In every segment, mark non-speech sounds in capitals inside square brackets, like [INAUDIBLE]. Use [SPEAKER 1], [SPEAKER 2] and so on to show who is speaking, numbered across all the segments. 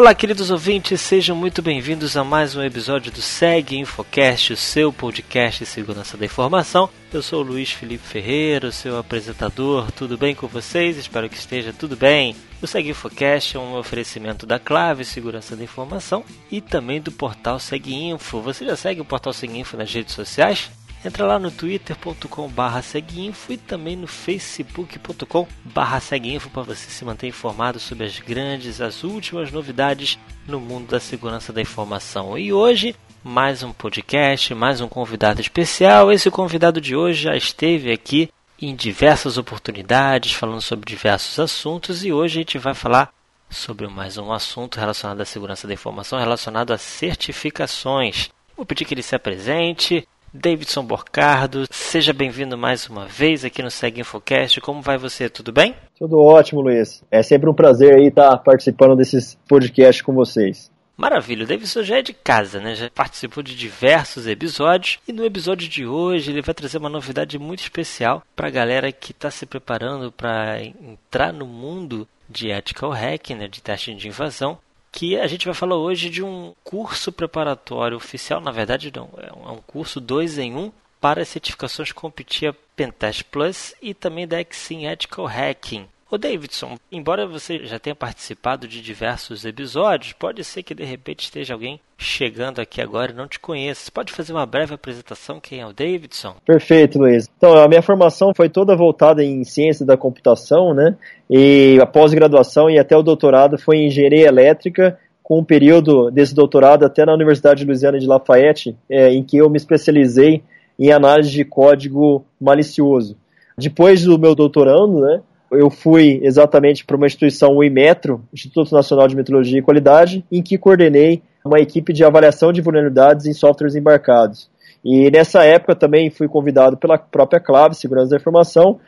[SPEAKER 1] Olá, queridos ouvintes, sejam muito bem-vindos a mais um episódio do Seg Infocast, o seu podcast de segurança da informação. Eu sou o Luiz Felipe Ferreira, seu apresentador. Tudo bem com vocês? Espero que esteja tudo bem. O Seg Infocast é um oferecimento da Clave Segurança da Informação e também do portal SegInfo. Você já segue o portal SegInfo nas redes sociais? Entra lá no twitter.com.br seguinfo e também no facebook.com.br seguinfo para você se manter informado sobre as grandes, as últimas novidades no mundo da segurança da informação. E hoje, mais um podcast, mais um convidado especial. Esse convidado de hoje já esteve aqui em diversas oportunidades, falando sobre diversos assuntos e hoje a gente vai falar sobre mais um assunto relacionado à segurança da informação, relacionado a certificações. Vou pedir que ele se apresente, Davidson Borcardo, seja bem-vindo mais uma vez aqui no Segue Infocast. Como vai você? Tudo bem?
[SPEAKER 2] Tudo ótimo, Luiz. É sempre um prazer aí estar participando desses podcasts com vocês.
[SPEAKER 1] Maravilha, o Davidson já é de casa, né? Já participou de diversos episódios e no episódio de hoje ele vai trazer uma novidade muito especial para a galera que está se preparando para entrar no mundo de ethical hacking, né? de teste de invasão que a gente vai falar hoje de um curso preparatório oficial, na verdade não, é um é curso 2 em 1 um, para certificações CompTIA Pentest Plus e também da Exim Ethical Hacking. O Davidson, embora você já tenha participado de diversos episódios, pode ser que de repente esteja alguém chegando aqui agora e não te conheça. Você pode fazer uma breve apresentação quem é o Davidson?
[SPEAKER 2] Perfeito, Luiz. Então, a minha formação foi toda voltada em ciência da computação, né? E a pós-graduação e até o doutorado foi em engenharia elétrica, com um período desse doutorado até na Universidade de Louisiana de Lafayette, é, em que eu me especializei em análise de código malicioso. Depois do meu doutorando, né, eu fui exatamente para uma instituição, o IMETRO, Instituto Nacional de Metrologia e Qualidade, em que coordenei uma equipe de avaliação de vulnerabilidades em softwares embarcados. E nessa época também fui convidado pela própria Clave, Segurança da Informação,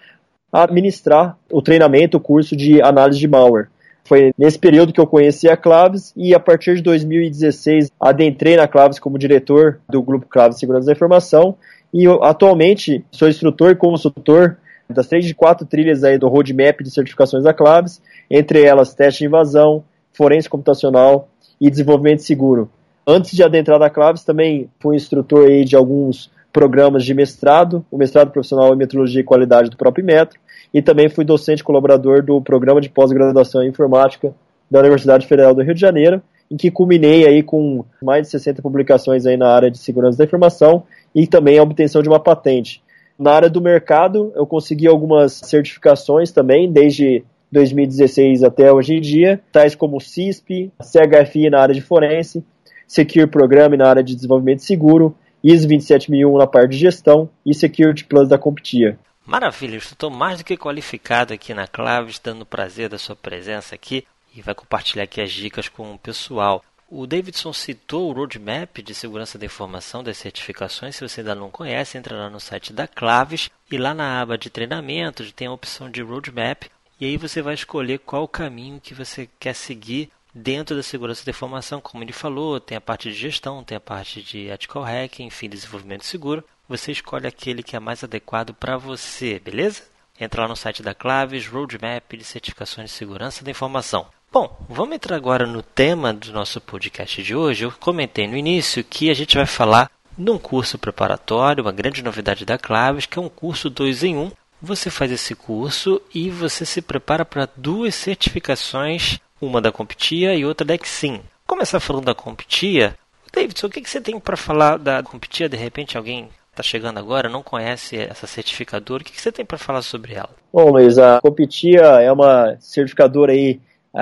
[SPEAKER 2] a administrar o treinamento, o curso de análise de malware. Foi nesse período que eu conheci a Claves e a partir de 2016 adentrei na Claves como diretor do grupo Claves Segurança da Informação e eu, atualmente sou instrutor e consultor das três de quatro trilhas aí do roadmap de certificações da Claves, entre elas teste de invasão, forense computacional e desenvolvimento seguro. Antes de adentrar na Claves, também fui instrutor aí de alguns programas de mestrado, o mestrado profissional em metrologia e qualidade do próprio Metro, e também fui docente colaborador do programa de pós-graduação em informática da Universidade Federal do Rio de Janeiro, em que culminei aí com mais de 60 publicações aí na área de segurança da informação e também a obtenção de uma patente. Na área do mercado, eu consegui algumas certificações também, desde 2016 até hoje em dia, tais como CISP, CHFI na área de forense, Secure Program na área de desenvolvimento seguro, ISO 27001 na parte de gestão e Security Plus da CompTIA.
[SPEAKER 1] Maravilha, estou mais do que qualificado aqui na Claves, dando prazer da sua presença aqui e vai compartilhar aqui as dicas com o pessoal. O Davidson citou o roadmap de segurança da informação das certificações. Se você ainda não conhece, entra lá no site da Claves e lá na aba de treinamento tem a opção de roadmap e aí você vai escolher qual o caminho que você quer seguir dentro da segurança da informação. Como ele falou, tem a parte de gestão, tem a parte de ethical hacking, enfim, desenvolvimento seguro. Você escolhe aquele que é mais adequado para você, beleza? Entra lá no site da Claves, Roadmap de Certificações de Segurança da Informação. Bom, vamos entrar agora no tema do nosso podcast de hoje. Eu comentei no início que a gente vai falar num curso preparatório, uma grande novidade da Claves, que é um curso 2 em 1. Um. Você faz esse curso e você se prepara para duas certificações, uma da CompTIA e outra da Exim. Começar falando da CompTIA. Davidson, o que você tem para falar da CompTIA? De repente alguém está chegando agora, não conhece essa certificadora. O que você tem para falar sobre ela?
[SPEAKER 2] Bom, Luiz, a CompTIA é uma certificadora aí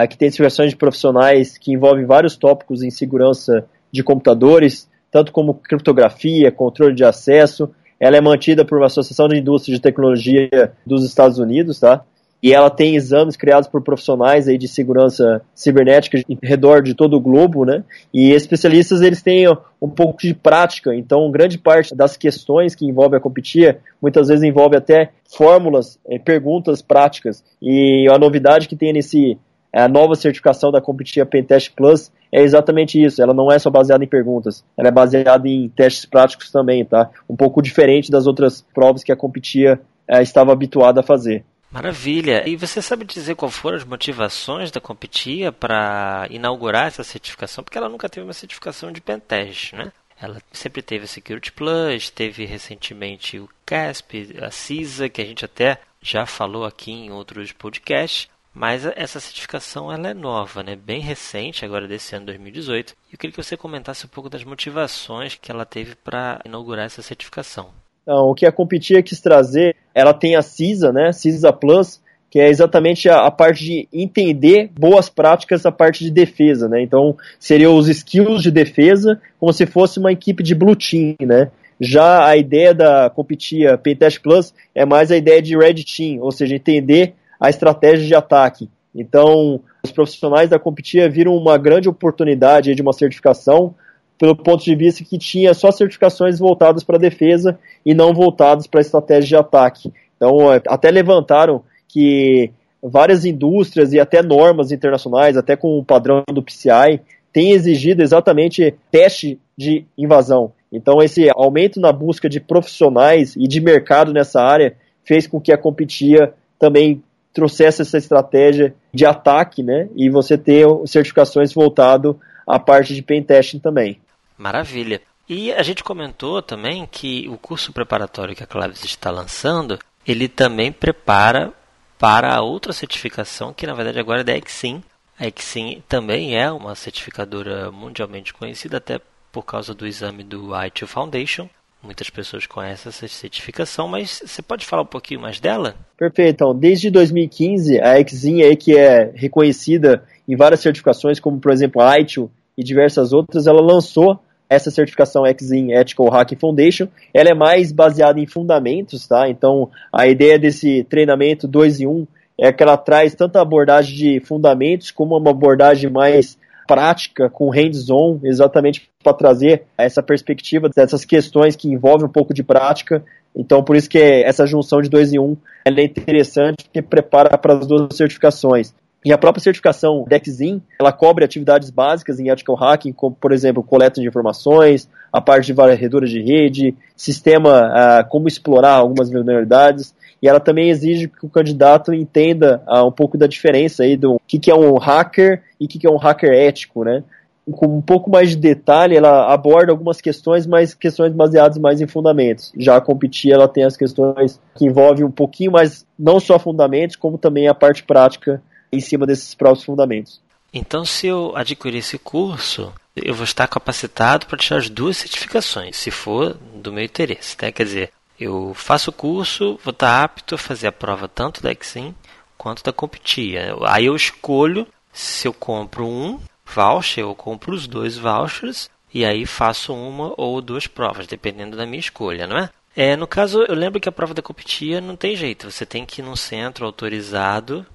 [SPEAKER 2] que tem certificações de profissionais que envolvem vários tópicos em segurança de computadores, tanto como criptografia, controle de acesso. Ela é mantida por uma associação de indústria de tecnologia dos Estados Unidos, tá? E ela tem exames criados por profissionais aí de segurança cibernética em redor de todo o globo, né? E especialistas eles têm um pouco de prática, então grande parte das questões que envolvem a competia muitas vezes envolve até fórmulas, eh, perguntas práticas. E a novidade que tem nesse a nova certificação da Competia Pentest Plus é exatamente isso. Ela não é só baseada em perguntas, ela é baseada em testes práticos também, tá? Um pouco diferente das outras provas que a Competia é, estava habituada a fazer.
[SPEAKER 1] Maravilha. E você sabe dizer qual foram as motivações da Competia para inaugurar essa certificação? Porque ela nunca teve uma certificação de pentest, né? Ela sempre teve a Security Plus, teve recentemente o CASP, a CISA, que a gente até já falou aqui em outros podcasts. Mas essa certificação ela é nova, né? bem recente, agora desse ano 2018. E eu queria que você comentasse um pouco das motivações que ela teve para inaugurar essa certificação.
[SPEAKER 2] Então, o que a Competia quis trazer, ela tem a CISA, né? CISA Plus, que é exatamente a, a, parte de entender boas práticas a parte de defesa, né? Então, seriam os skills de defesa, como se fosse uma equipe de blue team, né? Já a ideia da Competia Pentest Plus é mais a ideia de red team, ou seja, entender a estratégia de ataque. Então, os profissionais da Competia viram uma grande oportunidade de uma certificação, pelo ponto de vista que tinha só certificações voltadas para defesa e não voltadas para estratégia de ataque. Então, é, até levantaram que várias indústrias e até normas internacionais, até com o padrão do PCI, têm exigido exatamente teste de invasão. Então, esse aumento na busca de profissionais e de mercado nessa área fez com que a Competia também trouxesse essa estratégia de ataque, né? E você ter certificações voltado à parte de pentesting também.
[SPEAKER 1] Maravilha. E a gente comentou também que o curso preparatório que a Claves está lançando, ele também prepara para outra certificação, que na verdade agora é da Exim. A Exim também é uma certificadora mundialmente conhecida, até por causa do exame do ITIL Foundation. Muitas pessoas conhecem essa certificação, mas você pode falar um pouquinho mais dela?
[SPEAKER 2] Perfeito. Então, desde 2015, a Exim aí que é reconhecida em várias certificações, como por exemplo a ITIL e diversas outras, ela lançou essa certificação Exim Ethical Hacking Foundation. Ela é mais baseada em fundamentos, tá? Então, a ideia desse treinamento 2 em 1 um é que ela traz tanto a abordagem de fundamentos como uma abordagem mais prática, com hands-on, exatamente para trazer essa perspectiva dessas questões que envolvem um pouco de prática. Então, por isso que essa junção de dois em um é interessante, porque prepara para as duas certificações. E a própria certificação DEXIM, ela cobre atividades básicas em ethical hacking, como, por exemplo, coleta de informações, a parte de varredura de rede, sistema, uh, como explorar algumas vulnerabilidades, e ela também exige que o candidato entenda uh, um pouco da diferença aí do que, que é um hacker e o que, que é um hacker ético, né? Com um pouco mais de detalhe, ela aborda algumas questões, mas questões baseadas mais em fundamentos. Já a Competir, ela tem as questões que envolvem um pouquinho mais, não só fundamentos, como também a parte prática em cima desses próprios fundamentos.
[SPEAKER 1] Então, se eu adquirir esse curso, eu vou estar capacitado para tirar as duas certificações, se for do meu interesse. Né? Quer dizer, eu faço o curso, vou estar apto a fazer a prova tanto da Exim quanto da Competia. Aí eu escolho se eu compro um voucher ou compro os dois vouchers e aí faço uma ou duas provas, dependendo da minha escolha, não é? É, no caso, eu lembro que a prova da Competia não tem jeito, você tem que ir num centro autorizado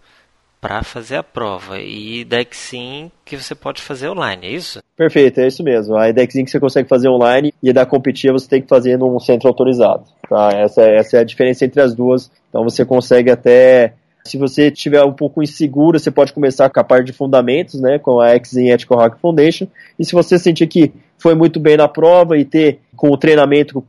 [SPEAKER 1] para fazer a prova. E Dexin que você pode fazer online, é isso?
[SPEAKER 2] Perfeito, é isso mesmo. A Dexin que você consegue fazer online e da competir você tem que fazer num centro autorizado. Tá? Essa, essa é a diferença entre as duas. Então você consegue até se você estiver um pouco inseguro, você pode começar com a parte de fundamentos, né, com a Exim Ethical Hack Foundation. E se você sentir que foi muito bem na prova e ter com o treinamento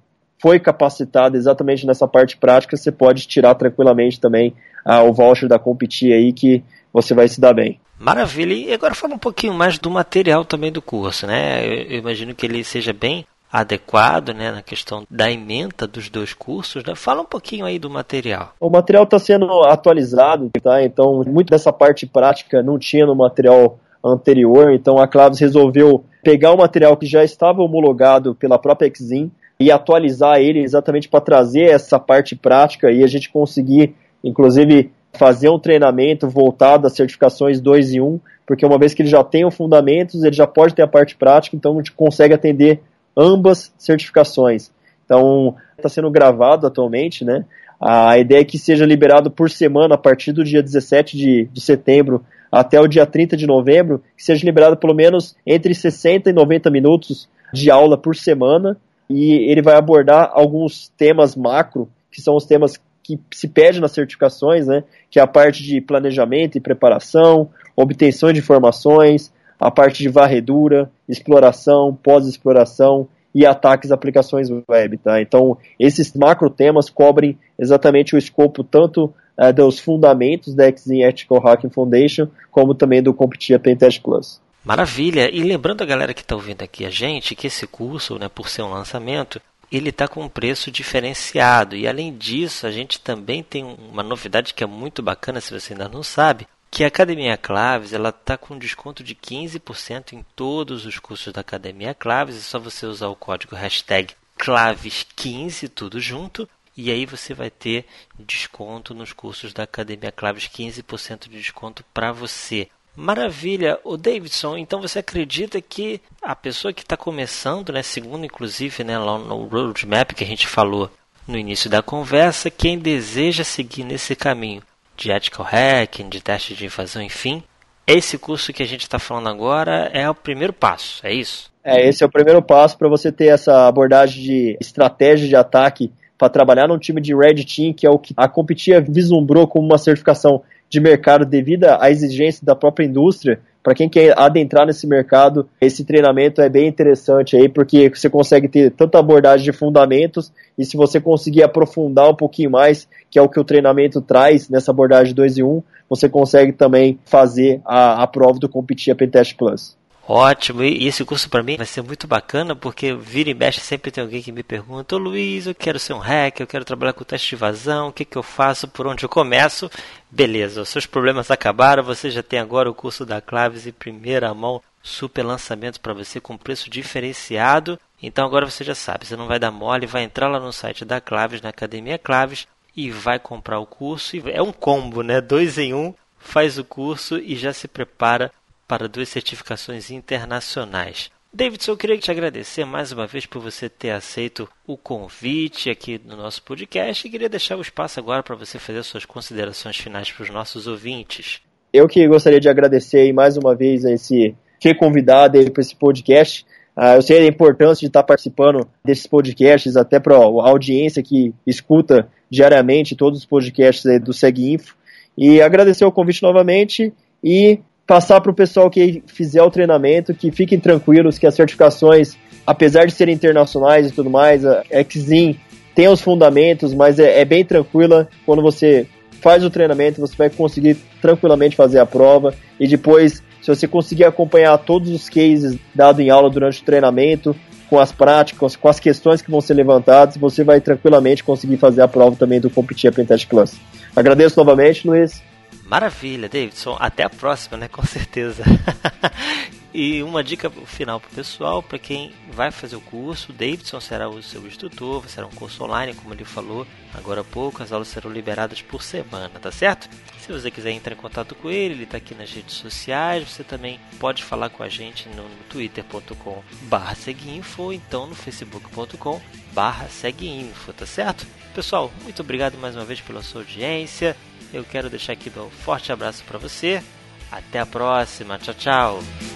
[SPEAKER 2] foi capacitado exatamente nessa parte prática, você pode tirar tranquilamente também ah, o voucher da Competir aí que você vai se dar bem.
[SPEAKER 1] Maravilha. E agora fala um pouquinho mais do material também do curso, né? Eu, eu imagino que ele seja bem adequado, né, na questão da ementa dos dois cursos, né? Fala um pouquinho aí do material.
[SPEAKER 2] O material está sendo atualizado, tá? Então, muito dessa parte prática não tinha no material anterior, então a Claves resolveu pegar o material que já estava homologado pela própria Exim e atualizar ele exatamente para trazer essa parte prática e a gente conseguir inclusive fazer um treinamento voltado às certificações 2 e 1, porque uma vez que ele já tem os fundamentos, ele já pode ter a parte prática, então a gente consegue atender ambas certificações. Então, está sendo gravado atualmente, né? A ideia é que seja liberado por semana a partir do dia 17 de, de setembro até o dia 30 de novembro, que seja liberado pelo menos entre 60 e 90 minutos de aula por semana, e ele vai abordar alguns temas macro, que são os temas que se pede nas certificações, né, que é a parte de planejamento e preparação, obtenção de informações, a parte de varredura, exploração, pós-exploração e ataques a aplicações web. Tá? Então, esses macro temas cobrem exatamente o escopo tanto uh, dos fundamentos da Exim Ethical Hacking Foundation, como também do Competia Pentest Plus.
[SPEAKER 1] Maravilha! E lembrando a galera que está ouvindo aqui a gente que esse curso, né, por ser um lançamento, ele está com um preço diferenciado. E além disso, a gente também tem uma novidade que é muito bacana, se você ainda não sabe, que a Academia Claves ela está com desconto de 15% em todos os cursos da Academia Claves. É só você usar o código hashtag Claves15, tudo junto. E aí você vai ter desconto nos cursos da Academia Claves, 15% de desconto para você. Maravilha, o Davidson. Então você acredita que a pessoa que está começando, né, segundo inclusive, né, lá no roadmap que a gente falou no início da conversa, quem deseja seguir nesse caminho de ethical hacking, de teste de invasão, enfim, esse curso que a gente está falando agora é o primeiro passo, é isso?
[SPEAKER 2] É, esse é o primeiro passo para você ter essa abordagem de estratégia de ataque para trabalhar num time de Red Team, que é o que a Competia vislumbrou como uma certificação de mercado devido à exigência da própria indústria, para quem quer adentrar nesse mercado, esse treinamento é bem interessante aí, porque você consegue ter tanta abordagem de fundamentos, e se você conseguir aprofundar um pouquinho mais, que é o que o treinamento traz nessa abordagem 2 e 1, um, você consegue também fazer a, a prova do Competir Pentest Plus.
[SPEAKER 1] Ótimo, e esse curso para mim vai ser muito bacana porque vira e mexe sempre tem alguém que me pergunta: Ô Luiz, eu quero ser um hacker, eu quero trabalhar com teste de vazão, o que, que eu faço, por onde eu começo? Beleza, os seus problemas acabaram, você já tem agora o curso da Claves em primeira mão, super lançamento para você com preço diferenciado. Então agora você já sabe, você não vai dar mole, vai entrar lá no site da Claves, na Academia Claves, e vai comprar o curso. É um combo, né? Dois em um, faz o curso e já se prepara para duas certificações internacionais. Davidson, eu queria te agradecer mais uma vez por você ter aceito o convite aqui no nosso podcast e queria deixar o espaço agora para você fazer suas considerações finais para os nossos ouvintes.
[SPEAKER 2] Eu que gostaria de agradecer mais uma vez a esse ser convidado para esse podcast. Uh, eu sei a importância de estar participando desses podcasts, até para a audiência que escuta diariamente todos os podcasts do SegInfo. E agradecer o convite novamente e passar para o pessoal que fizer o treinamento que fiquem tranquilos que as certificações, apesar de serem internacionais e tudo mais, a Exim tem os fundamentos, mas é, é bem tranquila quando você faz o treinamento, você vai conseguir tranquilamente fazer a prova e depois, se você conseguir acompanhar todos os cases dados em aula durante o treinamento, com as práticas, com as questões que vão ser levantadas, você vai tranquilamente conseguir fazer a prova também do Competir Pentest Plus. Agradeço novamente, Luiz.
[SPEAKER 1] Maravilha, Davidson. Até a próxima, né? Com certeza. [LAUGHS] e uma dica final para o pessoal, para quem vai fazer o curso, o Davidson será o seu instrutor, será um curso online, como ele falou agora há pouco, as aulas serão liberadas por semana, tá certo? Se você quiser entrar em contato com ele, ele está aqui nas redes sociais, você também pode falar com a gente no, twitter.com barra seguinfo ou então no facebook.com barra seguinfo, tá certo? Pessoal, muito obrigado mais uma vez pela sua audiência. Eu quero deixar aqui um forte abraço para você. Até a próxima. Tchau, tchau.